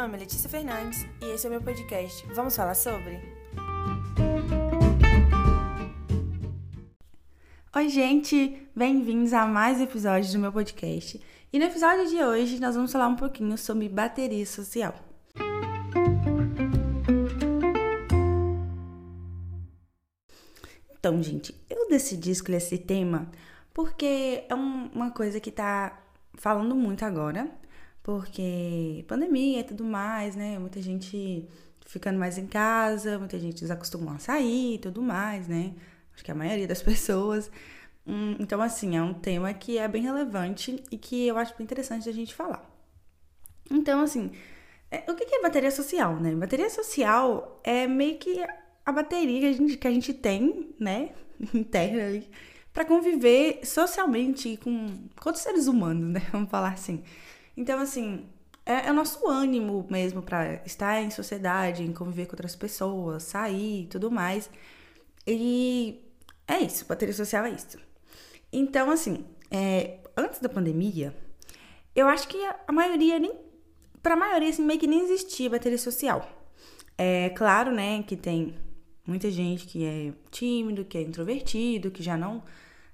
nome é Letícia Fernandes e esse é o meu podcast. Vamos falar sobre? Oi, gente! Bem-vindos a mais episódios do meu podcast. E no episódio de hoje nós vamos falar um pouquinho sobre bateria social. Então, gente, eu decidi escolher esse tema porque é um, uma coisa que tá falando muito agora, porque pandemia e tudo mais, né? Muita gente ficando mais em casa, muita gente desacostumou a sair e tudo mais, né? Acho que a maioria das pessoas. Hum, então, assim, é um tema que é bem relevante e que eu acho bem interessante a gente falar. Então, assim, é, o que é bateria social, né? Bateria social é meio que a bateria que a gente, que a gente tem, né? Interna ali, para conviver socialmente com, com outros seres humanos, né? Vamos falar assim. Então, assim, é, é o nosso ânimo mesmo para estar em sociedade, em conviver com outras pessoas, sair e tudo mais. E é isso, bateria social é isso. Então, assim, é, antes da pandemia, eu acho que a maioria nem. Pra maioria, assim, meio que nem existia bateria social. É claro, né, que tem muita gente que é tímido, que é introvertido, que já não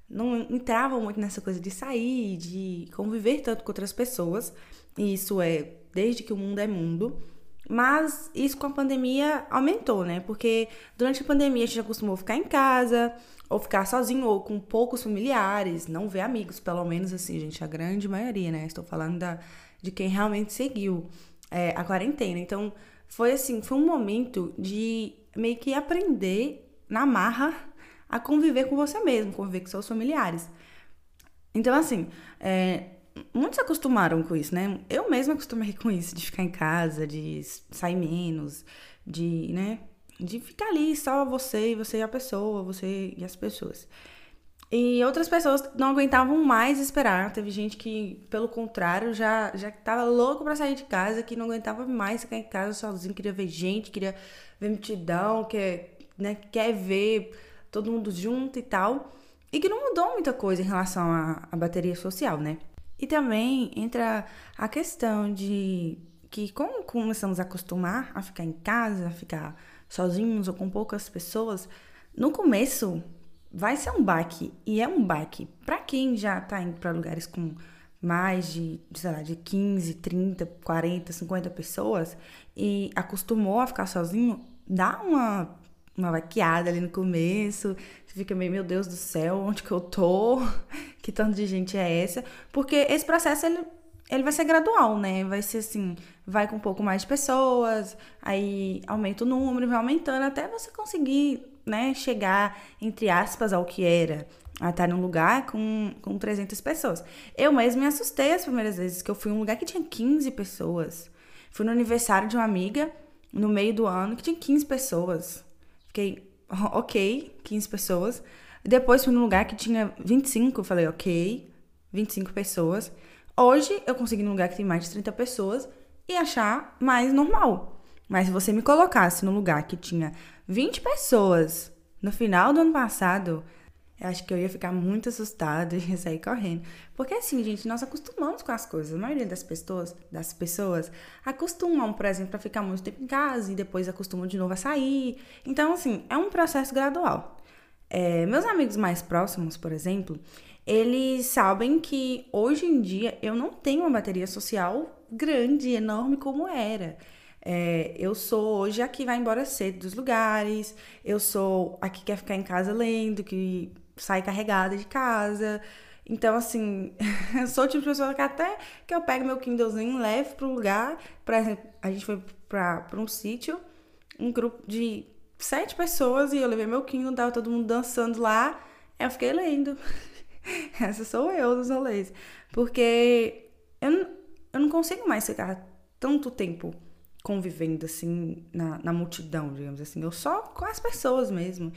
não entravam muito nessa coisa de sair, de conviver tanto com outras pessoas. E isso é desde que o mundo é mundo. Mas isso com a pandemia aumentou, né? Porque durante a pandemia a gente acostumou ficar em casa, ou ficar sozinho, ou com poucos familiares, não ver amigos, pelo menos assim, gente, a grande maioria, né? Estou falando da, de quem realmente seguiu é, a quarentena. Então, foi assim, foi um momento de meio que aprender na marra a conviver com você mesmo, conviver com seus familiares. Então, assim, é, muitos se acostumaram com isso, né? Eu mesma acostumei com isso, de ficar em casa, de sair menos, de, né? De ficar ali só você e você e a pessoa, você e as pessoas. E outras pessoas não aguentavam mais esperar. Teve gente que, pelo contrário, já já tava louco para sair de casa, que não aguentava mais ficar em casa sozinho, queria ver gente, queria ver multidão, quer, né, quer ver todo mundo junto e tal. E que não mudou muita coisa em relação à, à bateria social, né? E também entra a questão de que, como começamos a acostumar a ficar em casa, a ficar sozinhos ou com poucas pessoas, no começo vai ser um baque. E é um baque para quem já tá indo para lugares com mais de, sei lá, de 15, 30, 40, 50 pessoas e acostumou a ficar sozinho, dá uma uma vaqueada ali no começo. Você fica meio, meu Deus do céu, onde que eu tô? que tanto de gente é essa? Porque esse processo, ele, ele vai ser gradual, né? Vai ser assim, vai com um pouco mais de pessoas, aí aumenta o número, vai aumentando até você conseguir, né, chegar, entre aspas, ao que era. A estar num lugar com, com 300 pessoas. Eu mesmo me assustei as primeiras vezes que eu fui em um lugar que tinha 15 pessoas. Fui no aniversário de uma amiga, no meio do ano, que tinha 15 pessoas. Fiquei, ok, 15 pessoas. Depois fui num lugar que tinha 25, eu falei, ok, 25 pessoas. Hoje eu consegui num lugar que tem mais de 30 pessoas e achar mais normal. Mas se você me colocasse num lugar que tinha 20 pessoas no final do ano passado, eu acho que eu ia ficar muito assustada e ia sair correndo. Porque assim, gente, nós acostumamos com as coisas. A maioria das pessoas, das pessoas acostumam, por exemplo, a ficar muito tempo em casa e depois acostumam de novo a sair. Então, assim, é um processo gradual. É, meus amigos mais próximos, por exemplo, eles sabem que hoje em dia eu não tenho uma bateria social grande, enorme como era. É, eu sou hoje a que vai embora cedo dos lugares, eu sou a que quer ficar em casa lendo, que sai carregada de casa. Então, assim, eu sou o tipo de pessoa que até que eu pego meu Kindlezinho, levo um lugar. Por exemplo, a gente foi para um sítio, um grupo de sete pessoas, e eu levei meu Kindle, tava todo mundo dançando lá. Eu fiquei lendo. Essa sou eu dos rolês. Porque eu não, eu não consigo mais ficar tanto tempo convivendo assim na, na multidão, digamos assim. Eu só com as pessoas mesmo.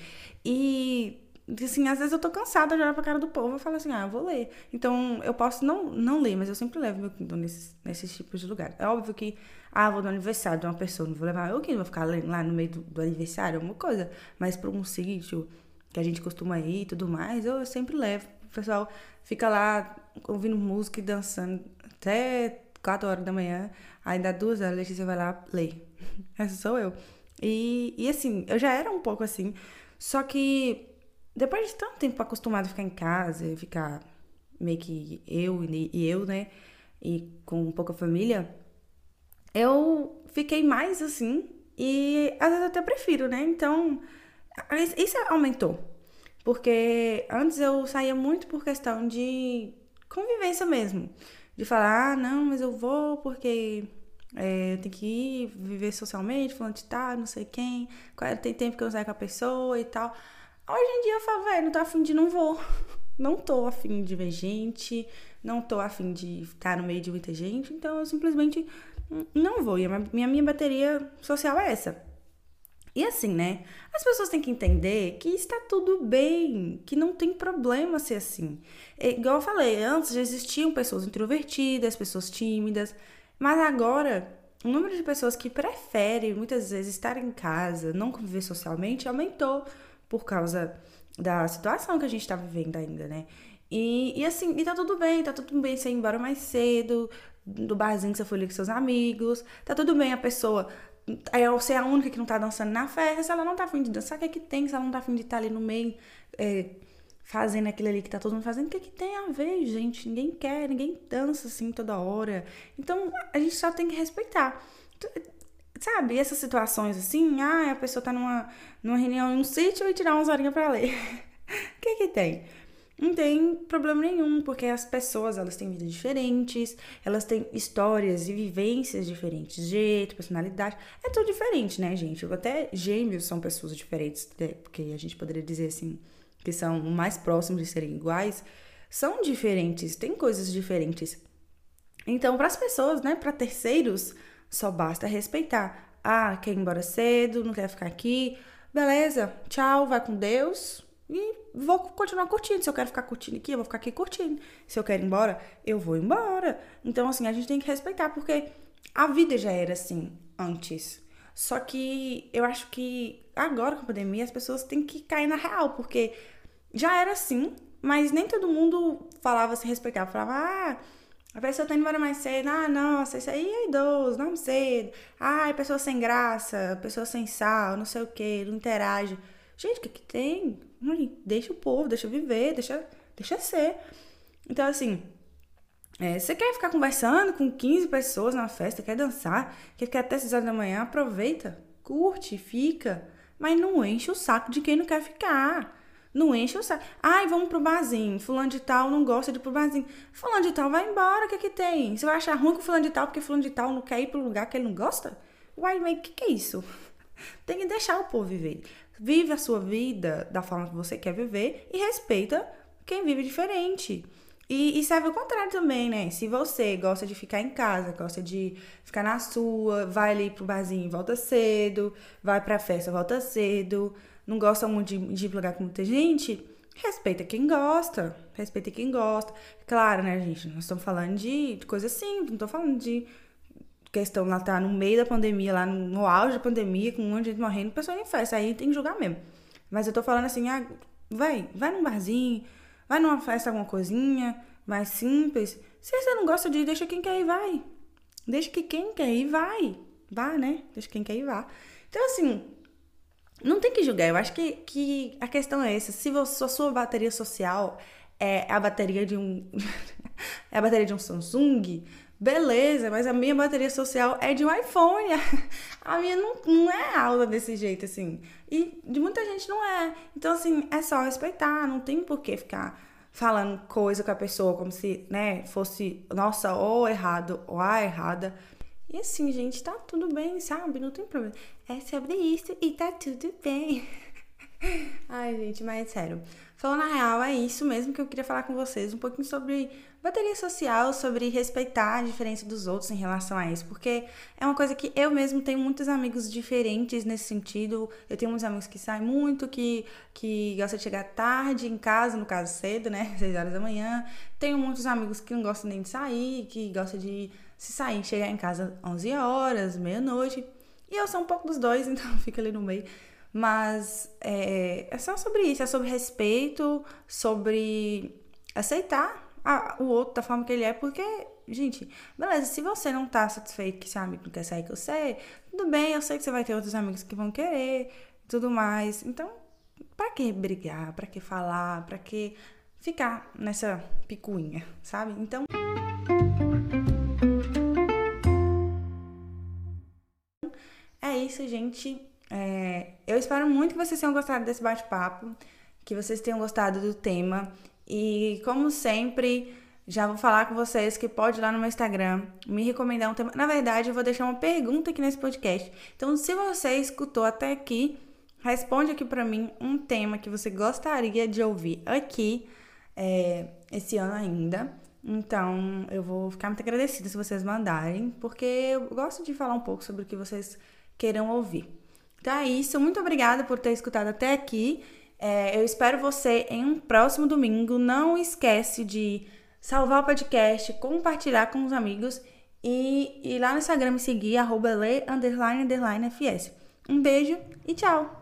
E assim, às vezes eu tô cansada de olhar pra cara do povo e falo assim, ah, eu vou ler. Então, eu posso não, não ler, mas eu sempre levo meu Kindle nesses, nesses tipos de lugares. É óbvio que, ah, vou no aniversário de uma pessoa, não vou levar meu Kindle, vou ficar lendo lá no meio do, do aniversário, alguma coisa. Mas pra um sítio que a gente costuma ir e tudo mais, eu sempre levo. O pessoal fica lá ouvindo música e dançando até 4 horas da manhã, dá duas horas, a Letícia vai lá ler. Essa sou eu. E, e assim, eu já era um pouco assim, só que depois de tanto tempo acostumado a ficar em casa, ficar meio que eu e eu, né? E com pouca família, eu fiquei mais assim e às vezes eu até prefiro, né? Então, isso aumentou. Porque antes eu saía muito por questão de convivência mesmo. De falar, ah, não, mas eu vou porque é, eu tenho que ir viver socialmente, falando de tá, não sei quem, tem tempo que eu saio com a pessoa e tal. Hoje em dia eu falo, velho, não tô afim de não vou. Não tô afim de ver gente, não tô afim de estar no meio de muita gente, então eu simplesmente não vou. E a minha, minha bateria social é essa. E assim, né? As pessoas têm que entender que está tudo bem, que não tem problema ser assim. É, igual eu falei, antes já existiam pessoas introvertidas, pessoas tímidas, mas agora o número de pessoas que preferem muitas vezes estar em casa, não conviver socialmente, aumentou por causa da situação que a gente tá vivendo ainda, né? E, e assim, e tá tudo bem, tá tudo bem você ir embora mais cedo, do barzinho que você foi ali com seus amigos, tá tudo bem a pessoa é você é a única que não tá dançando na festa, se ela não tá afim de dançar, o que é que tem? Se ela não tá afim de estar tá ali no meio, é, fazendo aquilo ali que tá todo mundo fazendo, o que é que tem a ver, gente? Ninguém quer, ninguém dança assim toda hora. Então, a gente só tem que respeitar. Sabe, essas situações assim, ah, a pessoa tá numa, numa reunião em um sítio e tirar umas horinhas pra ler. O que que tem? Não tem problema nenhum, porque as pessoas, elas têm vidas diferentes, elas têm histórias e vivências diferentes, jeito, personalidade, é tudo diferente, né, gente? Até gêmeos são pessoas diferentes, né? porque a gente poderia dizer assim, que são mais próximos de serem iguais, são diferentes, têm coisas diferentes. Então, para as pessoas, né, para terceiros, só basta respeitar. Ah, quer ir embora cedo, não quer ficar aqui. Beleza, tchau, vai com Deus. E vou continuar curtindo. Se eu quero ficar curtindo aqui, eu vou ficar aqui curtindo. Se eu quero ir embora, eu vou embora. Então, assim, a gente tem que respeitar, porque a vida já era assim antes. Só que eu acho que agora com a pandemia as pessoas têm que cair na real, porque já era assim, mas nem todo mundo falava se respeitava. Falava, ah a pessoa tá indo embora mais cedo. Ah, nossa, isso aí é idoso, não cedo. Ah, é pessoa sem graça, pessoa sem sal, não sei o que, não interage. Gente, o que que tem? Deixa o povo, deixa viver, deixa, deixa ser. Então, assim, é, você quer ficar conversando com 15 pessoas na festa, quer dançar, quer ficar até 6 horas da manhã, aproveita, curte, fica. Mas não enche o saco de quem não quer ficar. Não enche o saco. Ai, vamos pro barzinho. Fulano de tal não gosta de ir pro barzinho. Fulano de tal vai embora, o que que tem? Você vai achar ruim com fulano de tal porque fulano de tal não quer ir pro lugar que ele não gosta? Uai, mas o que que é isso? Tem que deixar o povo viver. Vive a sua vida da forma que você quer viver e respeita quem vive diferente. E, e, serve o contrário também, né? Se você gosta de ficar em casa, gosta de ficar na sua, vai ali pro barzinho, volta cedo, vai pra festa, volta cedo, não gosta muito de, de lugar com muita gente, respeita quem gosta, respeita quem gosta. Claro, né, gente? Nós estamos falando de, de coisa simples, não estou falando de questão lá tá no meio da pandemia, lá no, no auge da pandemia, com um monte de gente morrendo, pessoa em festa, aí tem que julgar mesmo. Mas eu tô falando assim, ah, vai, vai num barzinho, vai numa festa, alguma coisinha, mais simples. Se você não gosta de ir, deixa quem quer ir, vai. Deixa que quem quer ir, vai. Vá, né? Deixa quem quer ir, vá. Então, assim, não tem que julgar. Eu acho que, que a questão é essa. Se você, a sua bateria social é a bateria de um. é a bateria de um Samsung, beleza, mas a minha bateria social é de um iPhone. A minha não, não é alta desse jeito, assim. E de muita gente não é. Então, assim, é só respeitar. Não tem por que ficar falando coisa com a pessoa como se, né, fosse, nossa, ou errado ou a errada. E assim, gente, tá tudo bem, sabe? Não tem problema. É sobre isso e tá tudo bem. Ai, gente, mas sério. Falando na real, é isso mesmo que eu queria falar com vocês. Um pouquinho sobre bateria social, sobre respeitar a diferença dos outros em relação a isso. Porque é uma coisa que eu mesmo tenho muitos amigos diferentes nesse sentido. Eu tenho muitos amigos que saem muito, que, que gostam de chegar tarde em casa, no caso cedo, né? 6 horas da manhã. Tenho muitos amigos que não gostam nem de sair, que gostam de se sair, chegar em casa 11 horas, meia-noite. E eu sou um pouco dos dois, então fica ali no meio. Mas é, é só sobre isso, é sobre respeito, sobre aceitar a, o outro da forma que ele é, porque, gente, beleza, se você não tá satisfeito que seu amigo não quer sair com você, tudo bem, eu sei que você vai ter outros amigos que vão querer, tudo mais. Então, para que brigar? Para que falar? Para que ficar nessa picuinha, sabe? Então. Isso, gente. É, eu espero muito que vocês tenham gostado desse bate-papo, que vocês tenham gostado do tema. E, como sempre, já vou falar com vocês que pode ir lá no meu Instagram me recomendar um tema. Na verdade, eu vou deixar uma pergunta aqui nesse podcast. Então, se você escutou até aqui, responde aqui para mim um tema que você gostaria de ouvir aqui é, esse ano ainda. Então, eu vou ficar muito agradecida se vocês mandarem, porque eu gosto de falar um pouco sobre o que vocês queiram ouvir. Então é isso, muito obrigada por ter escutado até aqui. É, eu espero você em um próximo domingo. Não esquece de salvar o podcast, compartilhar com os amigos e ir lá no Instagram me seguir, arroba underline, underline, fs. Um beijo e tchau!